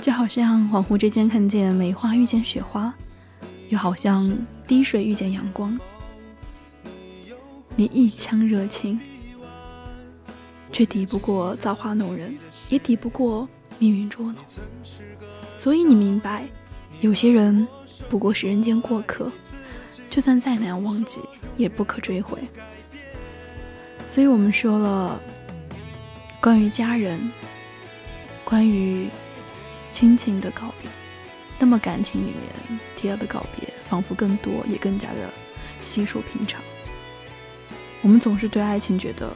就好像恍惚之间看见梅花遇见雪花，又好像滴水遇见阳光。你一腔热情，却抵不过造化弄人，也抵不过命运捉弄。所以你明白，有些人不过是人间过客，就算再难忘记，也不可追回。所以我们说了，关于家人，关于亲情的告别，那么感情里面提到的告别，仿佛更多，也更加的稀疏平常。我们总是对爱情觉得，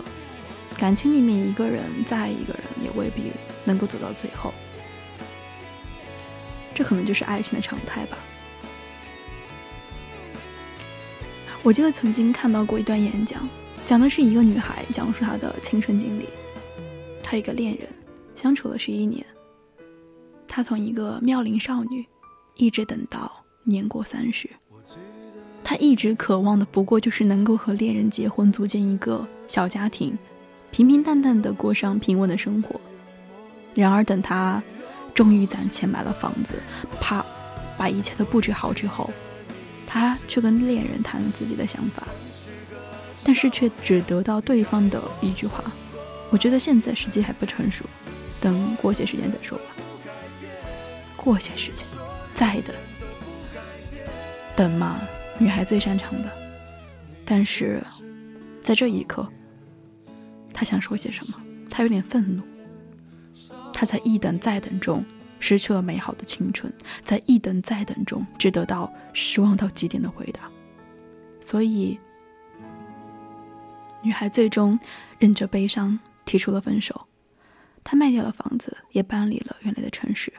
感情里面一个人再爱一个人，也未必能够走到最后。这可能就是爱情的常态吧。我记得曾经看到过一段演讲，讲的是一个女孩讲述她的亲身经历。她一个恋人相处了十一年，她从一个妙龄少女，一直等到年过三十。她一直渴望的不过就是能够和恋人结婚，组建一个小家庭，平平淡淡的过上平稳的生活。然而，等她终于攒钱买了房子，啪，把一切都布置好之后，她却跟恋人谈了自己的想法，但是却只得到对方的一句话：“我觉得现在时机还不成熟，等过些时间再说吧。”过些时间，再等，等嘛，女孩最擅长的。但是，在这一刻，她想说些什么？她有点愤怒。她在一等再等中失去了美好的青春，在一等再等中只得到失望到极点的回答。所以，女孩最终忍着悲伤提出了分手。她卖掉了房子，也搬离了原来的城市。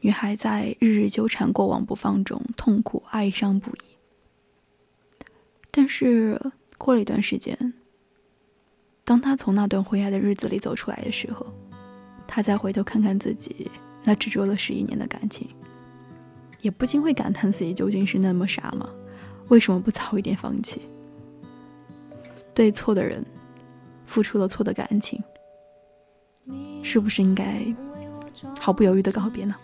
女孩在日日纠缠、过往不放中痛苦、哀伤不已。但是过了一段时间，当他从那段灰暗的日子里走出来的时候，他再回头看看自己那执着了十一年的感情，也不禁会感叹自己究竟是那么傻吗？为什么不早一点放弃？对错的人付出了错的感情，是不是应该毫不犹豫的告别呢？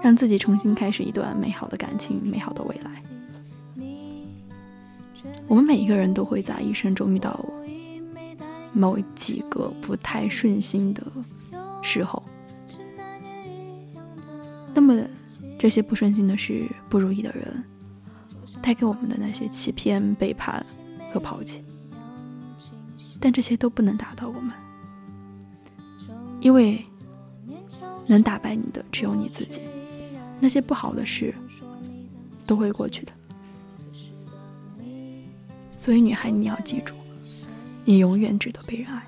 让自己重新开始一段美好的感情，美好的未来。我们每一个人都会在一生中遇到某几个不太顺心的时候，那么这些不顺心的事、不如意的人，带给我们的那些欺骗、背叛和抛弃，但这些都不能打倒我们，因为能打败你的只有你自己。那些不好的事都会过去的。所以，女孩，你要记住，你永远值得被人爱。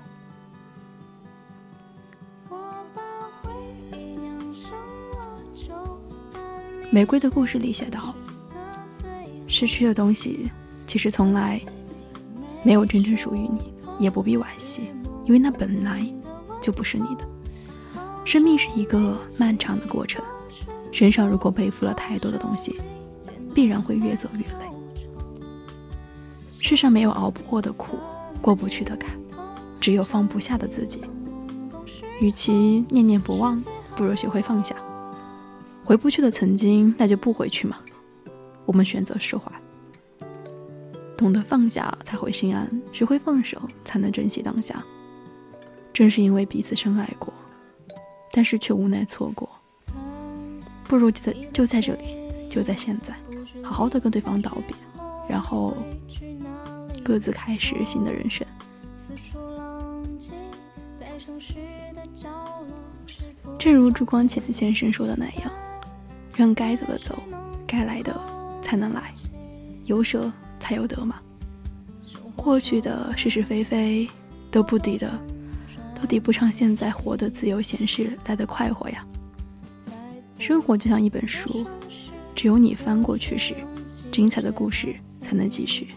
玫瑰的故事里写道：“失去的东西，其实从来没有真正属于你，也不必惋惜，因为那本来就不是你的。生命是一个漫长的过程，身上如果背负了太多的东西，必然会越走越累。世上没有熬不过的苦，过不去的坎，只有放不下的自己。与其念念不忘，不如学会放下。回不去的曾经，那就不回去嘛。我们选择释怀，懂得放下才会心安，学会放手才能珍惜当下。正是因为彼此深爱过，但是却无奈错过，不如就在就在这里，就在现在，好好的跟对方道别，然后各自开始新的人生。正如朱光潜先生说的那样。让该走的走，该来的才能来，有舍才有得嘛。过去的是是非非都不抵的，都抵不上现在活得自由闲适来的快活呀。生活就像一本书，只有你翻过去时，精彩的故事才能继续。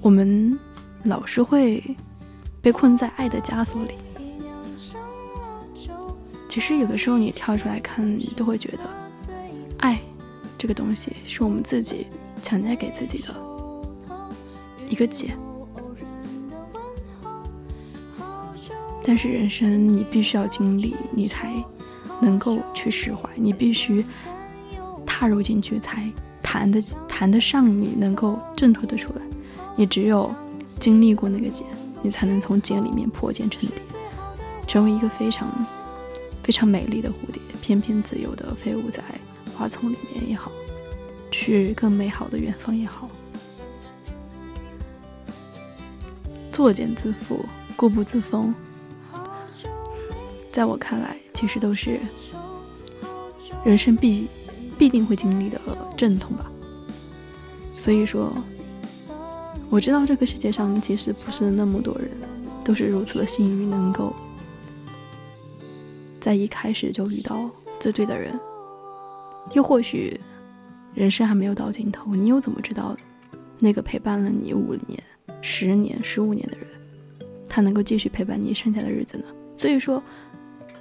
我们老是会。被困在爱的枷锁里，其实有的时候你跳出来看，你都会觉得，爱这个东西是我们自己强加给自己的一个结。但是人生你必须要经历，你才能够去释怀，你必须踏入进去才谈得谈得上，你能够挣脱得出来。你只有经历过那个结。你才能从茧里面破茧成蝶，成为一个非常非常美丽的蝴蝶，翩翩自由的飞舞在花丛里面也好，去更美好的远方也好。作茧自缚，固步自封，在我看来，其实都是人生必必定会经历的阵痛吧。所以说。我知道这个世界上其实不是那么多人都是如此的幸运，能够在一开始就遇到最对的人。又或许人生还没有到尽头，你又怎么知道那个陪伴了你五年、十年、十五年的人，他能够继续陪伴你剩下的日子呢？所以说，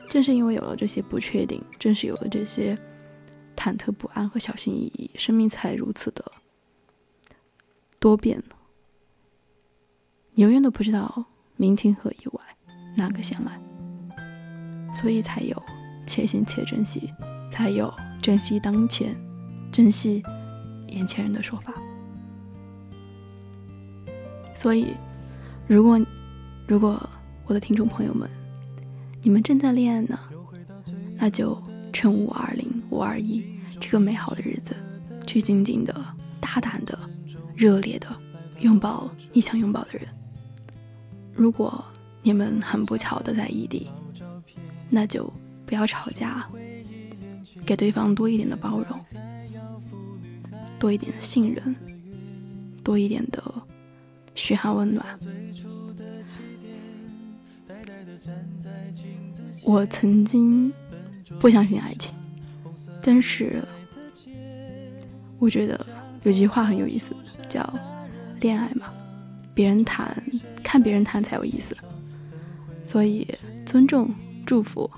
正是因为有了这些不确定，正是有了这些忐忑不安和小心翼翼，生命才如此的多变。你永远都不知道明天和意外哪个先来，所以才有且行且珍惜，才有珍惜当前、珍惜眼前人的说法。所以，如果如果我的听众朋友们，你们正在恋爱呢，那就趁五二零、五二一这个美好的日子，去紧紧的、大胆的、热烈的拥抱你想拥抱的人。如果你们很不巧的在异地，那就不要吵架，给对方多一点的包容，多一点的信任，多一点的嘘寒问暖。我曾经不相信爱情，但是我觉得有句话很有意思，叫“恋爱嘛，别人谈，看别人谈才有意思”。所以，尊重、祝福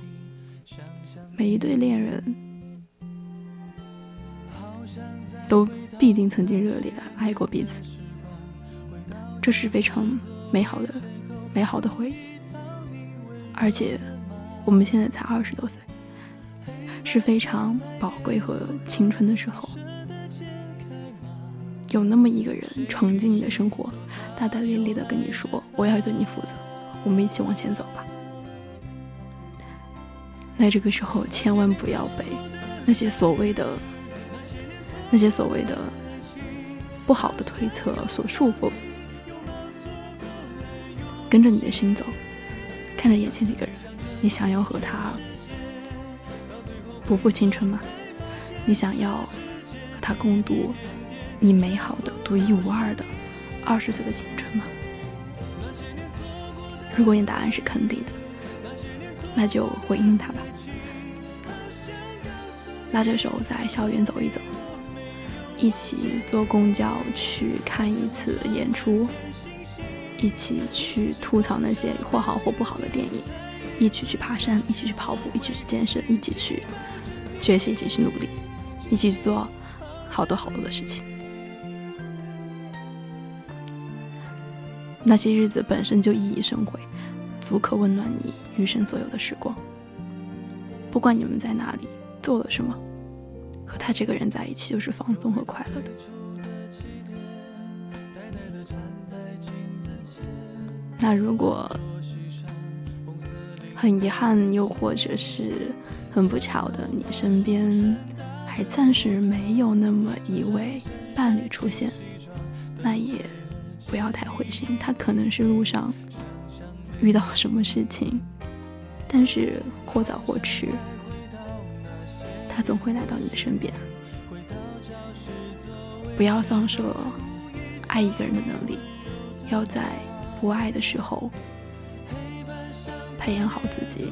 每一对恋人，都必定曾经热烈的爱过彼此，这是非常美好的、美好的回忆。而且，我们现在才二十多岁，是非常宝贵和青春的时候。有那么一个人闯进你的生活，大大咧咧的跟你说：“我要对你负责，我们一起往前走吧。”那这个时候千万不要被那些所谓的、那些所谓的不好的推测所束缚，跟着你的心走，看着眼前这个人，你想要和他不负青春吗？你想要和他共度？你美好的、独一无二的二十岁的青春吗？如果你答案是肯定的，那就回应他吧。拉着手在校园走一走，一起坐公交去看一次演出，一起去吐槽那些或好或不好的电影，一起去爬山，一起去跑步，一起去健身，一起去学习，一起去努力，一起去做好多好多的事情。那些日子本身就熠熠生辉，足可温暖你余生所有的时光。不管你们在哪里做了什么，和他这个人在一起就是放松和快乐的。那如果很遗憾，又或者是很不巧的，你身边还暂时没有那么一位伴侣出现，那也。不要太灰心，他可能是路上遇到什么事情，但是或早或迟，他总会来到你的身边。不要丧失了爱一个人的能力，要在不爱的时候培养好自己。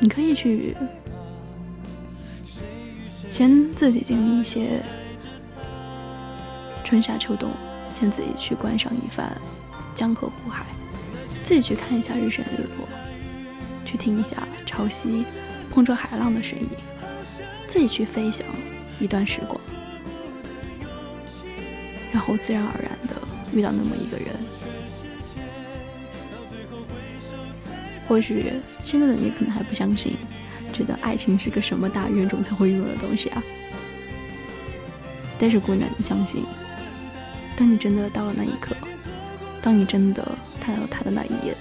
你可以去先自己经历一些春夏秋冬。先自己去观赏一番江河湖海，自己去看一下日升日落，去听一下潮汐碰撞海浪的声音，自己去飞翔一段时光，然后自然而然的遇到那么一个人。或许现在的你可能还不相信，觉得爱情是个什么大冤种才会拥有的东西啊。但是姑娘，你相信。当你真的到了那一刻，当你真的看到他的那一眼，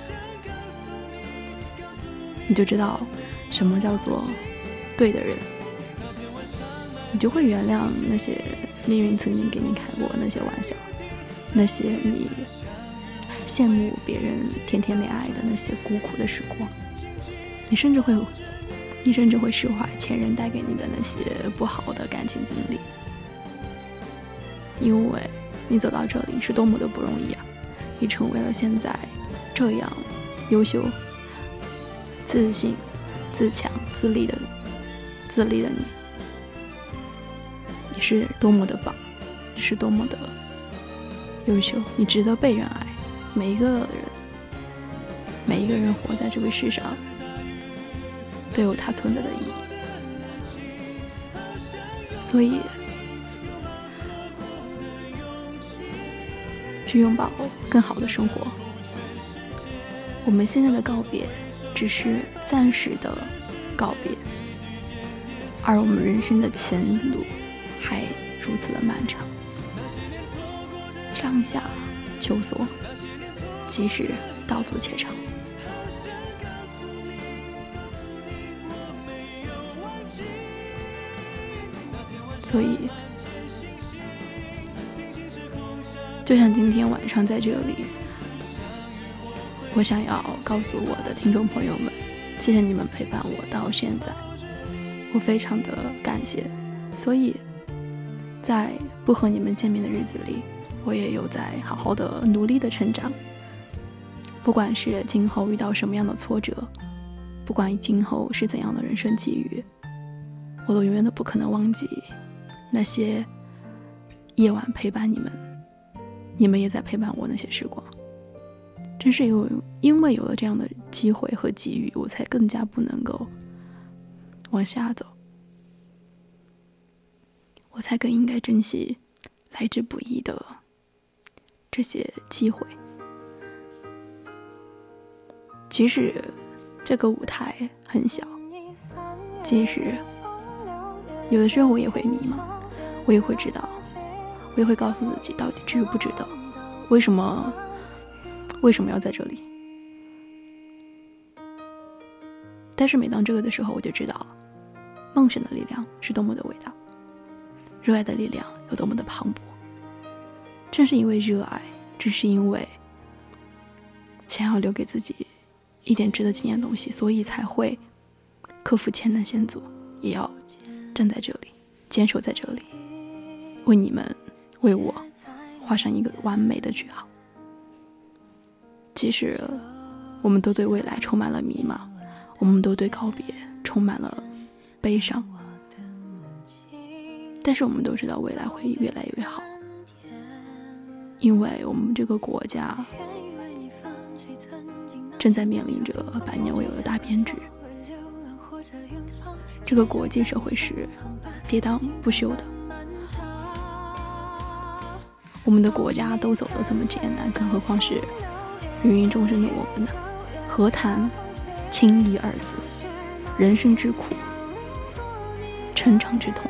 你就知道什么叫做对的人，你就会原谅那些命运曾经给你开过那些玩笑，那些你羡慕别人甜甜恋爱的那些孤苦的时光，你甚至会，你甚至会释怀前任带给你的那些不好的感情经历，因为。你走到这里是多么的不容易啊！你成为了现在这样优秀、自信、自强、自立的自立的你，你是多么的棒，你是多么的优秀，你值得被人爱。每一个人，每一个人活在这个世上，都有他存在的意义。所以。去拥抱更好的生活。我们现在的告别，只是暂时的告别，而我们人生的前路还如此的漫长。上下求索，即使道阻且长。所以。就像今天晚上在这里，我想要告诉我的听众朋友们，谢谢你们陪伴我到现在，我非常的感谢。所以，在不和你们见面的日子里，我也有在好好的努力的成长。不管是今后遇到什么样的挫折，不管今后是怎样的人生际遇，我都永远都不可能忘记那些夜晚陪伴你们，你们也在陪伴我那些时光。正是有因为有了这样的机会和机遇，我才更加不能够往下走，我才更应该珍惜来之不易的这些机会。即使这个舞台很小，即使有的时候我也会迷茫，我也会知道，我也会告诉自己到底值不值得，为什么，为什么要在这里？但是每当这个的时候，我就知道，梦想的力量是多么的伟大，热爱的力量有多么的磅礴。正是因为热爱，正是因为想要留给自己。一点值得纪念的东西，所以才会克服艰难险阻，也要站在这里，坚守在这里，为你们，为我画上一个完美的句号。即使我们都对未来充满了迷茫，我们都对告别充满了悲伤，但是我们都知道未来会越来越好，因为我们这个国家。正在面临着百年未有的大变局，这个国际社会是跌宕不休的。我们的国家都走了这么艰难，更何况是芸芸众生的我们呢？何谈轻易二字？人生之苦，成长之痛，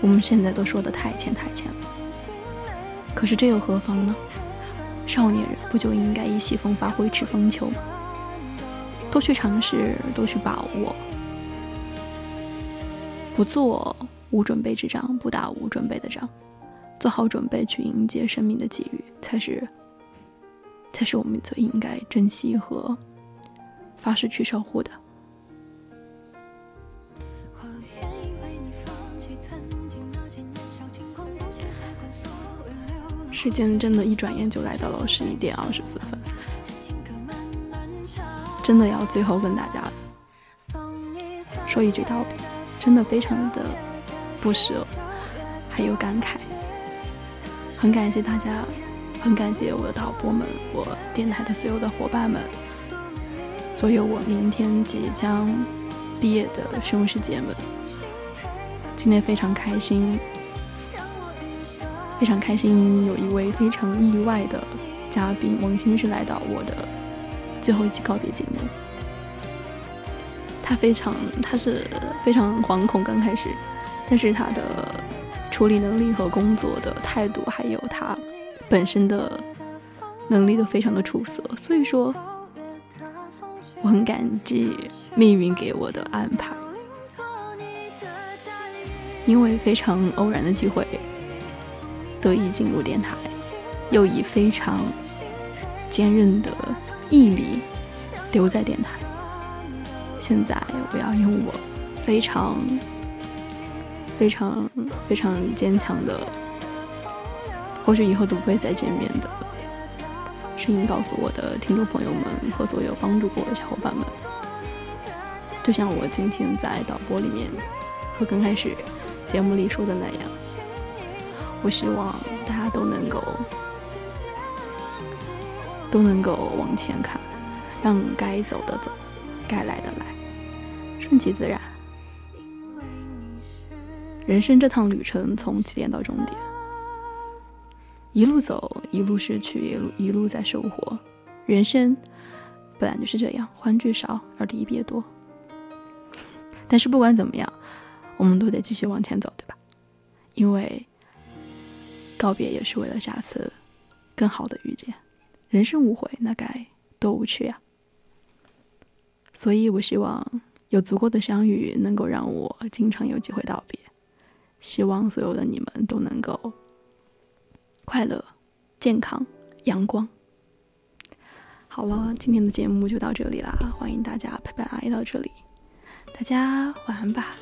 我们现在都说的太浅太浅了。可是这又何妨呢？少年人不就应该意气风发、挥斥方遒吗？多去尝试，多去把握，不做无准备之仗，不打无准备的仗，做好准备去迎接生命的机遇，才是，才是我们最应该珍惜和发誓去守护的。时间真的，一转眼就来到了十一点二十四分。真的要最后跟大家说一句道别，真的非常的不舍，还有感慨。很感谢大家，很感谢我的导播们，我电台的所有的伙伴们，所有我明天即将毕业的师兄师姐们。今天非常开心。非常开心，有一位非常意外的嘉宾王鑫是来到我的最后一期告别节目。他非常，他是非常惶恐刚开始，但是他的处理能力和工作的态度，还有他本身的能力都非常的出色。所以说，我很感激命运给我的安排，因为非常偶然的机会。得以进入电台，又以非常坚韧的毅力留在电台。现在我要用我非常非常非常坚强的，或许以后都不会再见面的声音，告诉我的听众朋友们和所有帮助过我的小伙伴们，就像我今天在导播里面和刚开始节目里说的那样。我希望大家都能够都能够往前看，让该走的走，该来的来，顺其自然。人生这趟旅程，从起点到终点，一路走，一路失去，一路一路在收获。人生本来就是这样，欢聚少而离别多。但是不管怎么样，我们都得继续往前走，对吧？因为。告别也是为了下次更好的遇见，人生无悔，那该多无趣呀！所以我希望有足够的相遇，能够让我经常有机会道别。希望所有的你们都能够快乐、健康、阳光。好了，今天的节目就到这里啦，欢迎大家陪伴阿姨到这里，大家晚安吧。